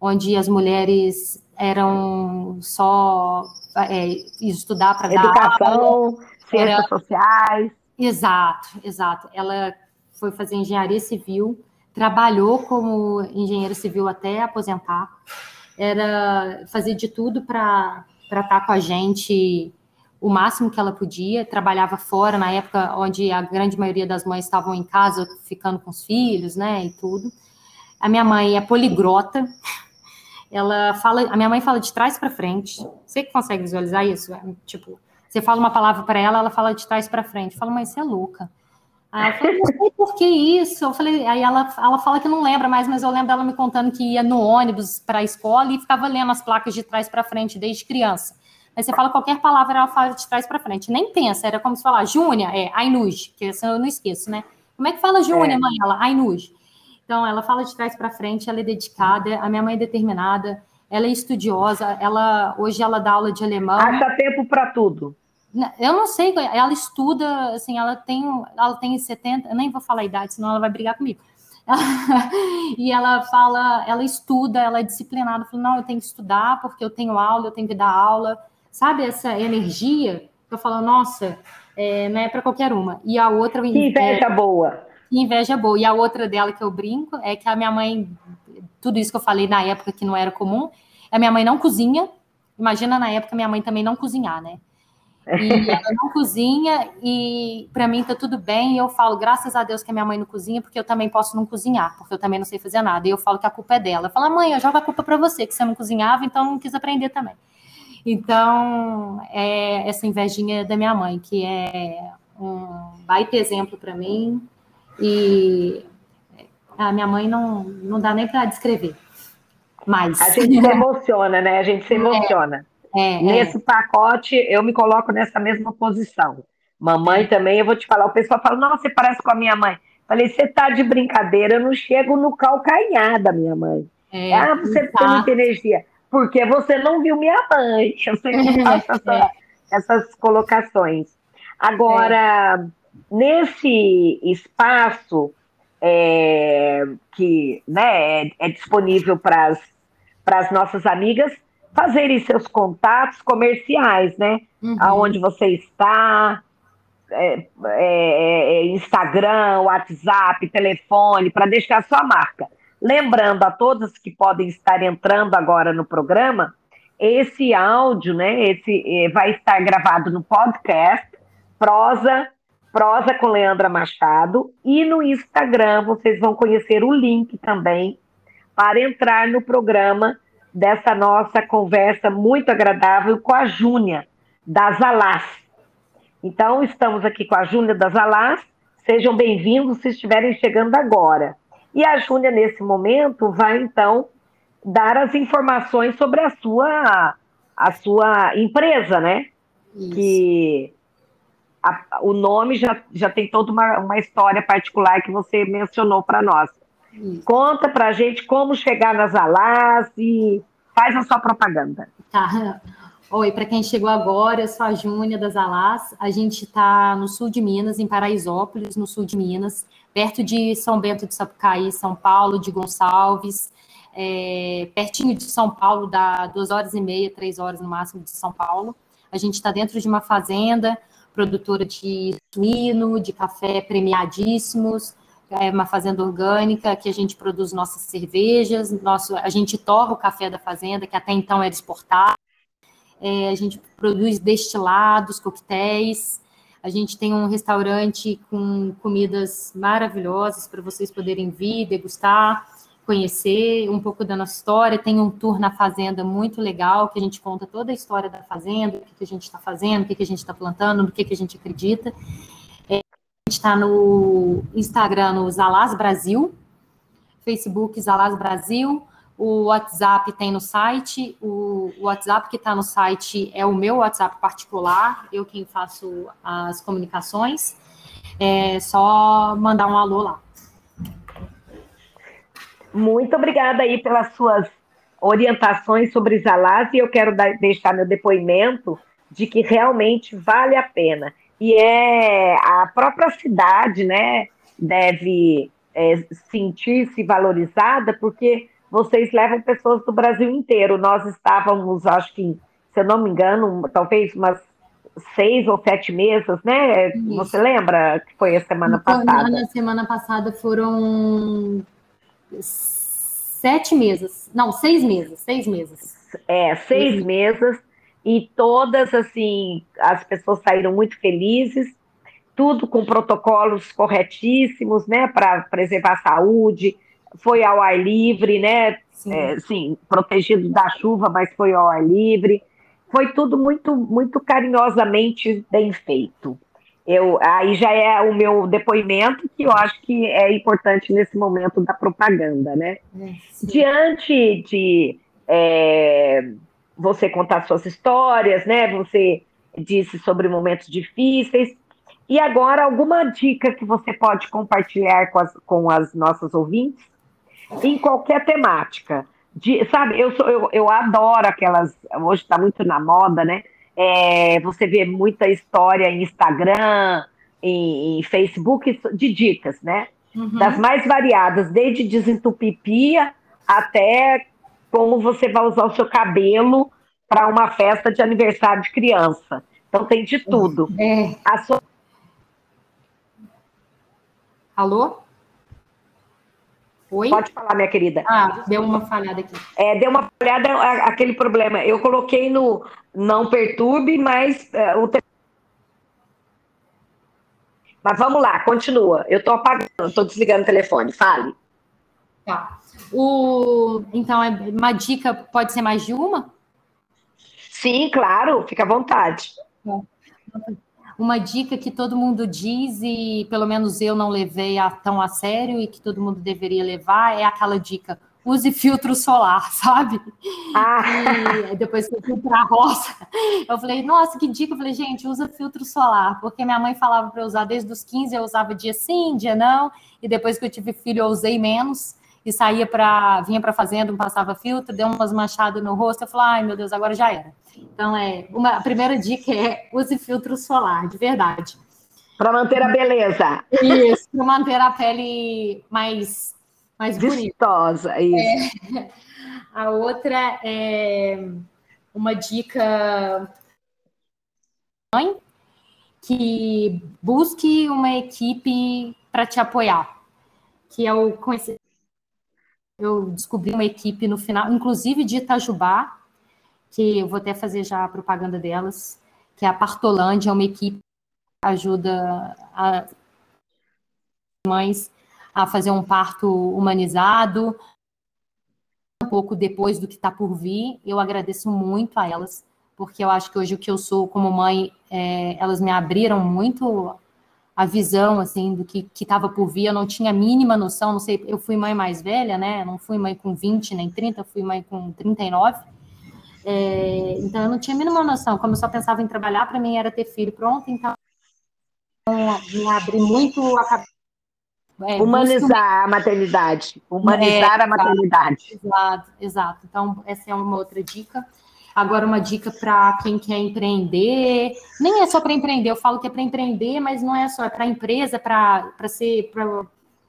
onde as mulheres eram só é, estudar para dar educação, ciências era... sociais. Exato, exato. Ela foi fazer engenharia civil, trabalhou como engenheiro civil até aposentar, era fazer de tudo para estar tá com a gente o, máximo que ela podia, trabalhava fora na época onde a grande maioria das mães estavam em casa ficando com os filhos, né, e tudo. A minha mãe é poligrota. Ela fala, a minha mãe fala de trás para frente. Você que consegue visualizar isso? É, tipo, você fala uma palavra para ela, ela fala de trás para frente. Eu falo, mas você é louca. Aí ela falou, não sei por que isso. Eu falei, aí ela, ela fala que não lembra mais, mas eu lembro dela me contando que ia no ônibus para a escola e ficava lendo as placas de trás para frente desde criança. Aí você fala qualquer palavra, ela fala de trás para frente. Nem pensa, era como se falar Júnia, é Ainuj, que essa eu não esqueço, né? Como é que fala Júnia, é. mãe? Ela, Ainuj. Então, ela fala de trás para frente, ela é dedicada, a minha mãe é determinada, ela é estudiosa, ela hoje ela dá aula de alemão. Acha tempo para tudo. Eu não sei, ela estuda, assim, ela tem, ela tem 70, eu nem vou falar a idade, senão ela vai brigar comigo. e ela fala, ela estuda, ela é disciplinada, fala, não, eu tenho que estudar porque eu tenho aula, eu tenho que dar aula sabe, essa energia, eu falo, nossa, é, não é para qualquer uma. E a outra. Que inveja é, boa. Que inveja boa. E a outra dela que eu brinco é que a minha mãe, tudo isso que eu falei na época que não era comum, a minha mãe não cozinha. Imagina na época minha mãe também não cozinhar, né? E ela não cozinha e para mim tá tudo bem. E eu falo, graças a Deus que a minha mãe não cozinha, porque eu também posso não cozinhar, porque eu também não sei fazer nada. E eu falo que a culpa é dela. Eu falo, mãe, eu jogo a culpa para você, que você não cozinhava, então não quis aprender também. Então, é essa invejinha da minha mãe, que é um baita exemplo para mim. E a minha mãe não, não dá nem para descrever. Mas... A gente se emociona, né? A gente se é. emociona. É, é, Nesse pacote, eu me coloco nessa mesma posição. Mamãe é. também, eu vou te falar, o pessoal fala, nossa, você parece com a minha mãe. Falei, você tá de brincadeira, eu não chego no calcanhar da minha mãe. É, ah, você tá. tem muita energia porque você não viu minha mãe. Eu sempre faço essa, essas colocações. Agora, é. nesse espaço é, que né, é, é disponível para as nossas amigas fazerem seus contatos comerciais, né? Uhum. Aonde você está, é, é, é Instagram, WhatsApp, telefone, para deixar sua marca. Lembrando a todos que podem estar entrando agora no programa, esse áudio, né, esse eh, vai estar gravado no podcast Prosa, Prosa com Leandra Machado e no Instagram vocês vão conhecer o link também para entrar no programa dessa nossa conversa muito agradável com a Júnia das Alás. Então, estamos aqui com a Júnia das Alás. Sejam bem-vindos se estiverem chegando agora. E a Júlia, nesse momento, vai então dar as informações sobre a sua, a sua empresa, né? Isso. Que a, o nome já, já tem toda uma, uma história particular que você mencionou para nós. Isso. Conta para a gente como chegar nas Alás e faz a sua propaganda. Tá. Oi, para quem chegou agora, eu sou a Júnia das Alás. A gente está no sul de Minas, em Paraisópolis, no sul de Minas perto de São Bento de Sapucaí, São Paulo, de Gonçalves, é, pertinho de São Paulo, dá duas horas e meia, três horas no máximo de São Paulo. A gente está dentro de uma fazenda, produtora de suíno, de café premiadíssimos, é uma fazenda orgânica que a gente produz nossas cervejas, nosso, a gente torra o café da fazenda, que até então era exportado, é, a gente produz destilados, coquetéis, a gente tem um restaurante com comidas maravilhosas para vocês poderem vir, degustar, conhecer um pouco da nossa história. Tem um tour na fazenda muito legal, que a gente conta toda a história da fazenda, o que, a gente está fazendo, o que, a gente está plantando, no que, que a gente acredita. É, a gente está no Instagram, no Zalaz Brasil, Facebook Zalaz Brasil, o WhatsApp tem no site, o WhatsApp que está no site é o meu WhatsApp particular, eu quem faço as comunicações. É só mandar um alô lá. Muito obrigada aí pelas suas orientações sobre Zalaz e eu quero dar, deixar meu depoimento de que realmente vale a pena. E é a própria cidade, né, deve é, sentir-se valorizada, porque vocês levam pessoas do Brasil inteiro. Nós estávamos, acho que, se eu não me engano, talvez umas seis ou sete mesas, né? Isso. Você lembra que foi a semana então, passada? Na semana passada foram sete mesas. Não, seis mesas, seis mesas. É, seis mesas. e todas, assim, as pessoas saíram muito felizes, tudo com protocolos corretíssimos, né, para preservar a saúde, foi ao ar livre, né, sim. É, sim, protegido da chuva, mas foi ao ar livre, foi tudo muito, muito carinhosamente bem feito. Eu, aí já é o meu depoimento, que eu acho que é importante nesse momento da propaganda, né? É, Diante de é, você contar suas histórias, né? Você disse sobre momentos difíceis. E agora, alguma dica que você pode compartilhar com as, com as nossas ouvintes em qualquer temática? De, sabe, eu, sou, eu, eu adoro aquelas. Hoje está muito na moda, né? É, você vê muita história em Instagram, em, em Facebook, de dicas, né? Uhum. Das mais variadas, desde desentupipia até como você vai usar o seu cabelo para uma festa de aniversário de criança. Então tem de tudo. É. Sua... Alô? Oi? Pode falar, minha querida. Ah, deu uma falhada aqui. É, deu uma falhada, aquele problema. Eu coloquei no não perturbe, mas uh, o Mas vamos lá, continua. Eu estou apagando, estou desligando o telefone. Fale. Tá. O, então, é uma dica pode ser mais de uma? Sim, claro, fica à vontade. Uma dica que todo mundo diz e pelo menos eu não levei a, tão a sério e que todo mundo deveria levar é aquela dica: use filtro solar, sabe? Ah. E depois que eu fui para a roça, eu falei, nossa, que dica. Eu falei, gente, usa filtro solar, porque minha mãe falava para usar desde os 15, eu usava dia sim, dia não, e depois que eu tive filho, eu usei menos e saía para vinha para fazenda, não passava filtro, deu umas manchadas no rosto, eu falei, ai meu Deus, agora já era. Então é, uma a primeira dica é use filtro solar, de verdade. Para manter a beleza. Isso, para manter a pele mais mais vistosa, bonita. isso. É, a outra é uma dica mãe que busque uma equipe para te apoiar, que é o conhecer eu descobri uma equipe no final, inclusive de Itajubá, que eu vou até fazer já a propaganda delas, que é a Partolândia, é uma equipe que ajuda as mães a fazer um parto humanizado, um pouco depois do que está por vir. Eu agradeço muito a elas, porque eu acho que hoje o que eu sou como mãe, é, elas me abriram muito a visão assim do que estava por vir, eu não tinha a mínima noção, não sei, eu fui mãe mais velha, né? Não fui mãe com 20 nem 30, fui mãe com 39. É, então eu não tinha a mínima noção, como eu só pensava em trabalhar, para mim era ter filho pronto, então me abri muito a cabeça. É, Humanizar a maternidade, humanizar é, a maternidade. Exato, exato. Então, essa é uma outra dica. Agora, uma dica para quem quer empreender, nem é só para empreender, eu falo que é para empreender, mas não é só, é para empresa, para ser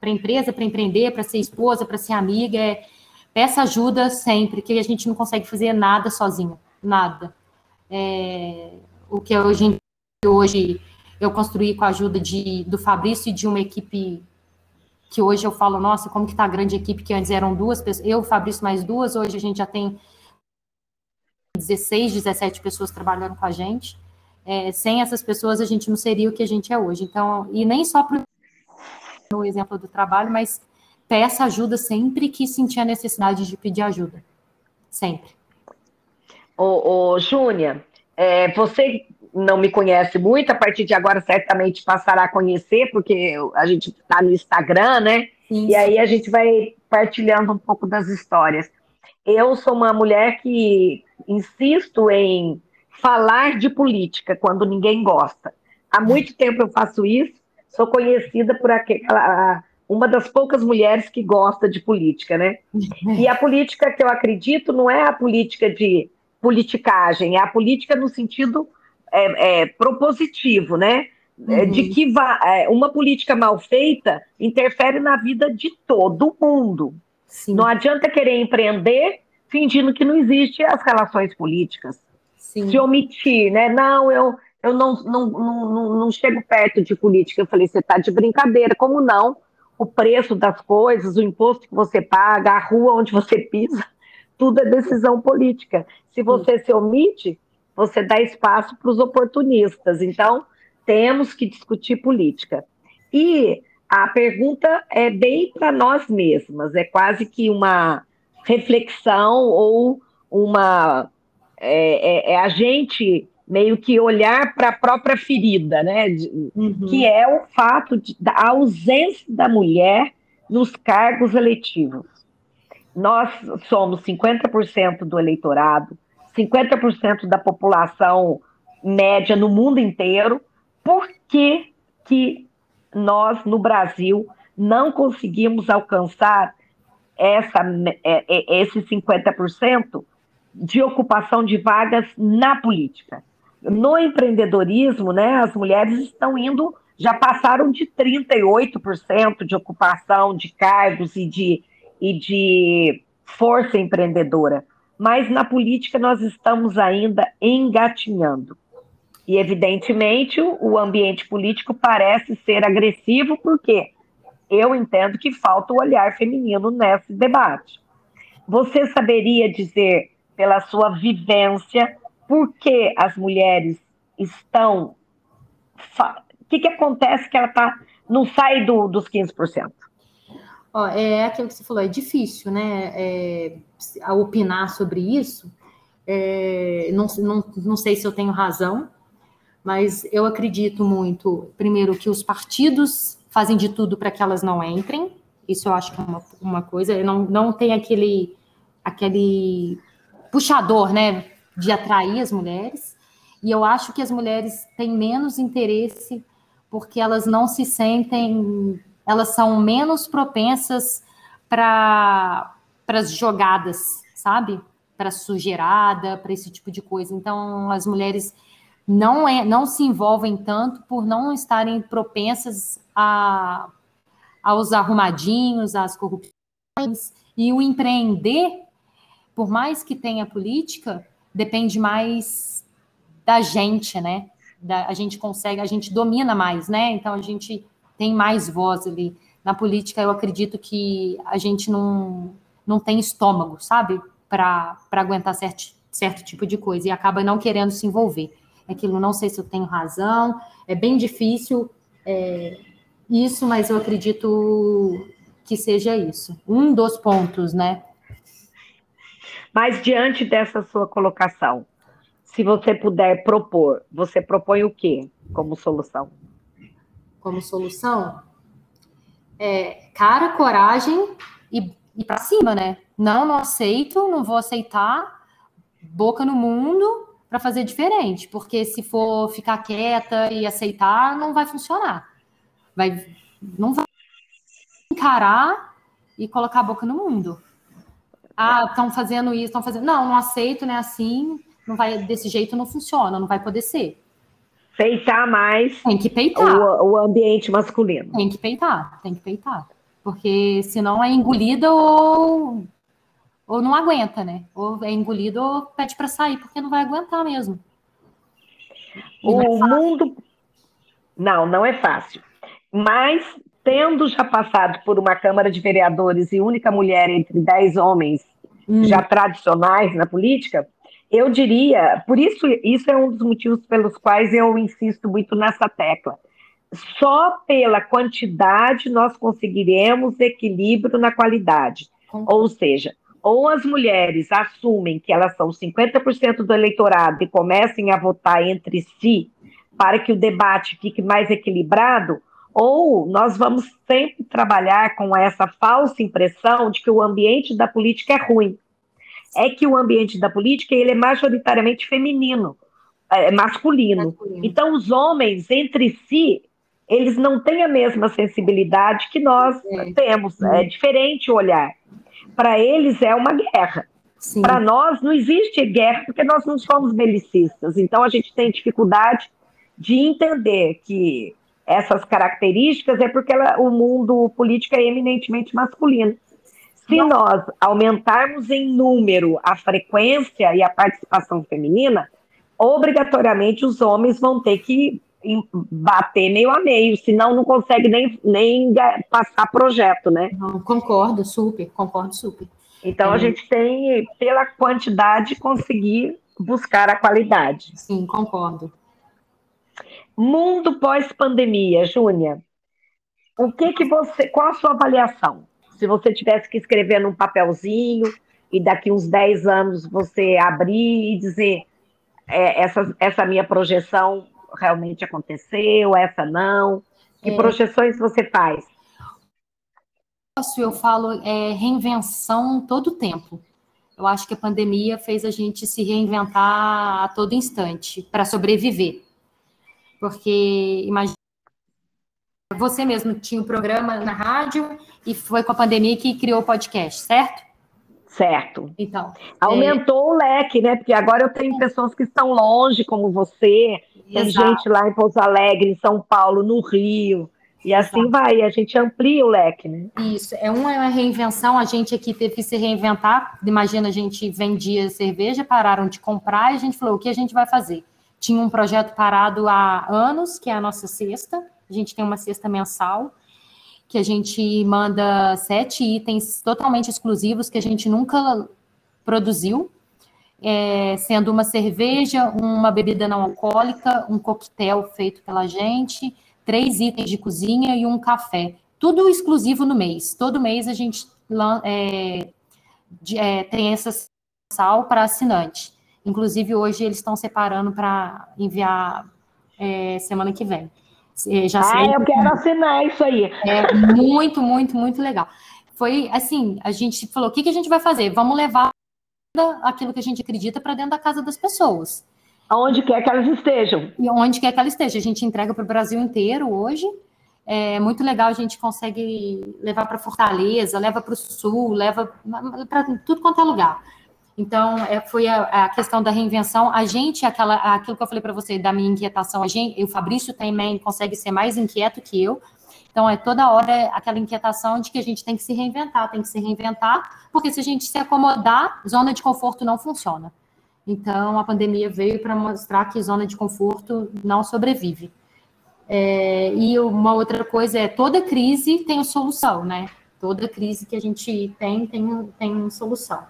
para empresa, para empreender, para ser esposa, para ser amiga. É, peça ajuda sempre, que a gente não consegue fazer nada sozinho, nada. É, o que hoje, hoje eu construí com a ajuda de, do Fabrício e de uma equipe que hoje eu falo, nossa, como que tá a grande equipe, que antes eram duas pessoas, eu, Fabrício, mais duas, hoje a gente já tem 16, 17 pessoas trabalhando com a gente. É, sem essas pessoas, a gente não seria o que a gente é hoje. Então, e nem só para no exemplo do trabalho, mas peça ajuda sempre que sentir a necessidade de pedir ajuda. Sempre. Ô, ô Júnia, é, você não me conhece muito, a partir de agora certamente passará a conhecer, porque a gente está no Instagram, né? Sim. E aí a gente vai partilhando um pouco das histórias. Eu sou uma mulher que insisto em falar de política quando ninguém gosta. Há muito tempo eu faço isso, sou conhecida por aquela uma das poucas mulheres que gosta de política, né? E a política que eu acredito não é a política de politicagem, é a política no sentido é, é, propositivo, né? É, uhum. De que é, uma política mal feita interfere na vida de todo mundo. Sim. Não adianta querer empreender fingindo que não existe as relações políticas. Sim. Se omitir, né? Não, eu, eu não, não, não, não, chego perto de política. Eu falei, você está de brincadeira. Como não? O preço das coisas, o imposto que você paga, a rua onde você pisa, tudo é decisão política. Se você Sim. se omite, você dá espaço para os oportunistas. Então, temos que discutir política. E a pergunta é bem para nós mesmas, é quase que uma reflexão ou uma. É, é, é a gente meio que olhar para a própria ferida, né? Uhum. Que é o fato de, da ausência da mulher nos cargos eletivos. Nós somos 50% do eleitorado, 50% da população média no mundo inteiro. Por que, que nós, no Brasil, não conseguimos alcançar essa, é, é, esse 50% de ocupação de vagas na política? No empreendedorismo, né, as mulheres estão indo, já passaram de 38% de ocupação de cargos e de, e de força empreendedora. Mas na política nós estamos ainda engatinhando. E, evidentemente, o ambiente político parece ser agressivo, porque eu entendo que falta o olhar feminino nesse debate. Você saberia dizer, pela sua vivência, por que as mulheres estão. O que, que acontece que ela tá, não sai do, dos 15%? Ó, é aquilo que você falou, é difícil, né? É, opinar sobre isso. É, não, não, não sei se eu tenho razão, mas eu acredito muito, primeiro, que os partidos fazem de tudo para que elas não entrem. Isso eu acho que é uma, uma coisa. Não, não tem aquele, aquele puxador, né? de atrair as mulheres. E eu acho que as mulheres têm menos interesse porque elas não se sentem, elas são menos propensas para as jogadas, sabe? Para sujeirada, para esse tipo de coisa. Então, as mulheres não, é, não se envolvem tanto por não estarem propensas a, aos arrumadinhos, às corrupções. E o empreender, por mais que tenha política, depende mais da gente, né? Da, a gente consegue, a gente domina mais, né? Então a gente tem mais voz ali. Na política, eu acredito que a gente não, não tem estômago, sabe? Para aguentar certo, certo tipo de coisa e acaba não querendo se envolver. Aquilo, não sei se eu tenho razão, é bem difícil é, isso, mas eu acredito que seja isso. Um dos pontos, né? Mas diante dessa sua colocação, se você puder propor, você propõe o quê como solução? Como solução? É, cara, coragem e, e para cima, né? Não, não aceito, não vou aceitar, boca no mundo para fazer diferente, porque se for ficar quieta e aceitar, não vai funcionar. Vai, não vai encarar e colocar a boca no mundo ah, estão fazendo isso, estão fazendo. Não, não aceito, né? Assim, não vai, desse jeito não funciona, não vai poder ser. Peitar mais. Tem que peitar. O, o ambiente masculino. Tem que peitar, tem que peitar. Porque senão é engolida ou, ou não aguenta, né? Ou é engolido ou pede para sair, porque não vai aguentar mesmo. o é mundo. Não, não é fácil. Mas tendo já passado por uma Câmara de Vereadores e única mulher entre dez homens hum. já tradicionais na política, eu diria, por isso, isso é um dos motivos pelos quais eu insisto muito nessa tecla. Só pela quantidade nós conseguiremos equilíbrio na qualidade. Ou seja, ou as mulheres assumem que elas são 50% do eleitorado e comecem a votar entre si para que o debate fique mais equilibrado, ou nós vamos sempre trabalhar com essa falsa impressão de que o ambiente da política é ruim. É que o ambiente da política ele é majoritariamente feminino, é masculino. masculino. Então, os homens, entre si, eles não têm a mesma sensibilidade que nós é. temos. É diferente o olhar. Para eles é uma guerra. Para nós não existe guerra porque nós não somos belicistas. Então a gente tem dificuldade de entender que essas características é porque ela, o mundo político é eminentemente masculino. Se Não. nós aumentarmos em número a frequência e a participação feminina, obrigatoriamente os homens vão ter que bater meio a meio, senão não consegue nem, nem passar projeto, né? Não, concordo, super, concordo super. Então é. a gente tem, pela quantidade, conseguir buscar a qualidade. Sim, concordo. Mundo pós-pandemia, Júnia. O que que você, qual a sua avaliação? Se você tivesse que escrever num papelzinho e daqui uns 10 anos você abrir e dizer é, essa, essa minha projeção realmente aconteceu, essa não. Que é. projeções você faz? Eu falo é, reinvenção todo o tempo. Eu acho que a pandemia fez a gente se reinventar a todo instante para sobreviver. Porque imagina você mesmo tinha um programa na rádio e foi com a pandemia que criou o podcast, certo? Certo. Então. Aumentou é... o leque, né? Porque agora eu tenho pessoas que estão longe, como você, tem Exato. gente lá em Pouso Alegre, em São Paulo, no Rio. E assim Exato. vai, a gente amplia o leque, né? Isso, é uma reinvenção, a gente aqui teve que se reinventar. Imagina, a gente vendia cerveja, pararam de comprar e a gente falou: o que a gente vai fazer? Tinha um projeto parado há anos, que é a nossa cesta. A gente tem uma cesta mensal que a gente manda sete itens totalmente exclusivos que a gente nunca produziu, é, sendo uma cerveja, uma bebida não alcoólica, um coquetel feito pela gente, três itens de cozinha e um café. Tudo exclusivo no mês. Todo mês a gente é, é, tem essa sal para assinante. Inclusive, hoje eles estão separando para enviar é, semana que vem. Já ah, eu quero assinar isso aí. É muito, muito, muito legal. Foi assim, a gente falou, o que, que a gente vai fazer? Vamos levar aquilo que a gente acredita para dentro da casa das pessoas. Aonde quer que elas estejam. E onde quer que ela esteja. A gente entrega para o Brasil inteiro hoje. É muito legal, a gente consegue levar para Fortaleza, leva para o Sul, leva para tudo quanto é lugar. Então, é, foi a, a, questão da reinvenção. A gente, aquela, aquilo que eu falei para você da minha inquietação, a gente, o Fabrício também consegue ser mais inquieto que eu. Então, é toda hora aquela inquietação de que a gente tem que se reinventar, tem que se reinventar, porque se a gente se acomodar, zona de conforto não funciona. Então, a pandemia veio para mostrar que zona de conforto não sobrevive. É, e uma outra coisa é, toda crise tem solução, né? Toda crise que a gente tem, tem, tem solução.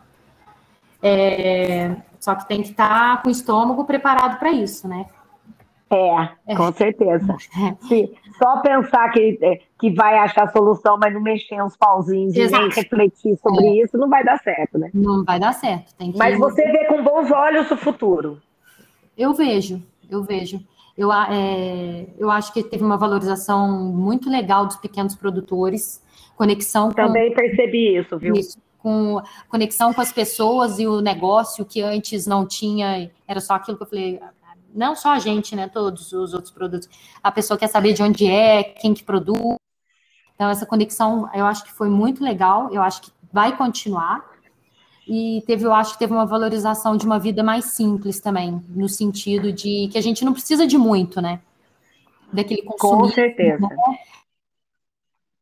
É, só que tem que estar tá com o estômago preparado para isso, né? É, é. com certeza. É. só pensar que, é, que vai achar solução, mas não mexer uns pauzinhos Exato. e nem refletir sobre é. isso, não vai dar certo, né? Não vai dar certo. mas você vê com bons olhos o futuro. Eu vejo, eu vejo. Eu, é, eu acho que teve uma valorização muito legal dos pequenos produtores, conexão Também com... percebi isso, viu? Isso com conexão com as pessoas e o negócio que antes não tinha, era só aquilo que eu falei, não só a gente, né, todos os outros produtos. A pessoa quer saber de onde é, quem que produz. Então essa conexão, eu acho que foi muito legal, eu acho que vai continuar. E teve, eu acho que teve uma valorização de uma vida mais simples também, no sentido de que a gente não precisa de muito, né? Daquele consumo. Com certeza. Né?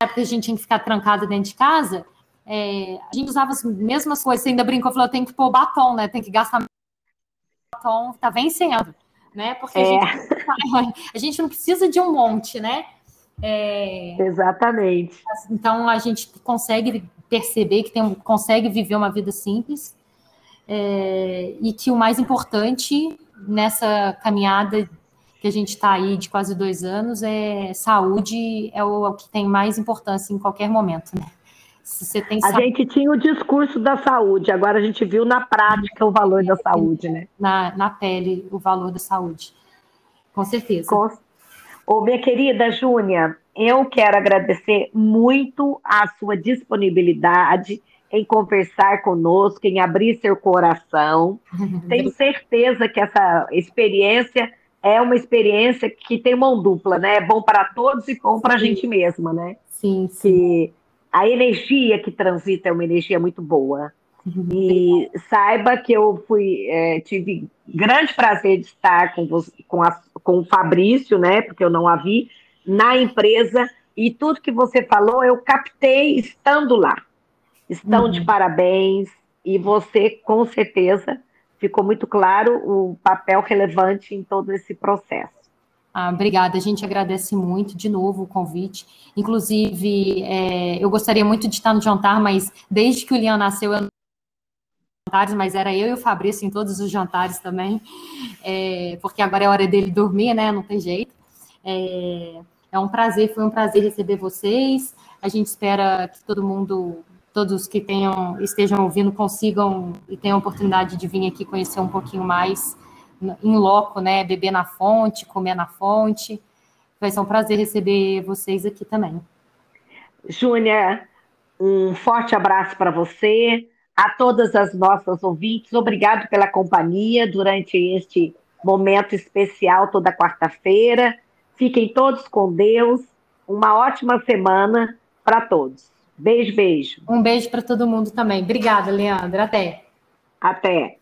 Porque a gente tinha que ficar trancada dentro de casa, é, a gente usava as mesmas coisas, você ainda brincou, falou, tem que pôr batom, né? Tem que gastar batom, tá vencendo, né? Porque é. a, gente, a, gente, não precisa de um monte, né? É, Exatamente. Então a gente consegue perceber que tem, consegue viver uma vida simples é, e que o mais importante nessa caminhada que a gente está aí de quase dois anos é saúde, é o, é o que tem mais importância em qualquer momento, né? Você tem a gente tinha o discurso da saúde, agora a gente viu na prática o valor da saúde, né? Na, na pele, o valor da saúde. Com certeza. Com... Ô, minha querida Júnia, eu quero agradecer muito a sua disponibilidade em conversar conosco, em abrir seu coração. Tenho certeza que essa experiência é uma experiência que tem mão dupla, né? É bom para todos e bom para a gente mesma, né? Sim, sim. Que a energia que transita é uma energia muito boa. Uhum. E saiba que eu fui, é, tive grande prazer de estar com, você, com, a, com o Fabrício, né? Porque eu não a vi, na empresa, e tudo que você falou eu captei estando lá. Estão uhum. de parabéns, e você, com certeza, ficou muito claro o papel relevante em todo esse processo. Ah, obrigada, a gente agradece muito de novo o convite. Inclusive, é, eu gostaria muito de estar no jantar, mas desde que o Lian nasceu, eu jantares, mas era eu e o Fabrício em todos os jantares também, é, porque agora é hora dele dormir, né? Não tem jeito. É, é um prazer, foi um prazer receber vocês. A gente espera que todo mundo, todos que tenham, estejam ouvindo, consigam e tenham a oportunidade de vir aqui conhecer um pouquinho mais em loco, né? Beber na fonte, comer na fonte. Vai ser um prazer receber vocês aqui também. Júnia, um forte abraço para você, a todas as nossas ouvintes. Obrigado pela companhia durante este momento especial toda quarta-feira. Fiquem todos com Deus. Uma ótima semana para todos. Beijo, beijo. Um beijo para todo mundo também. Obrigada, Leandra. Até. Até.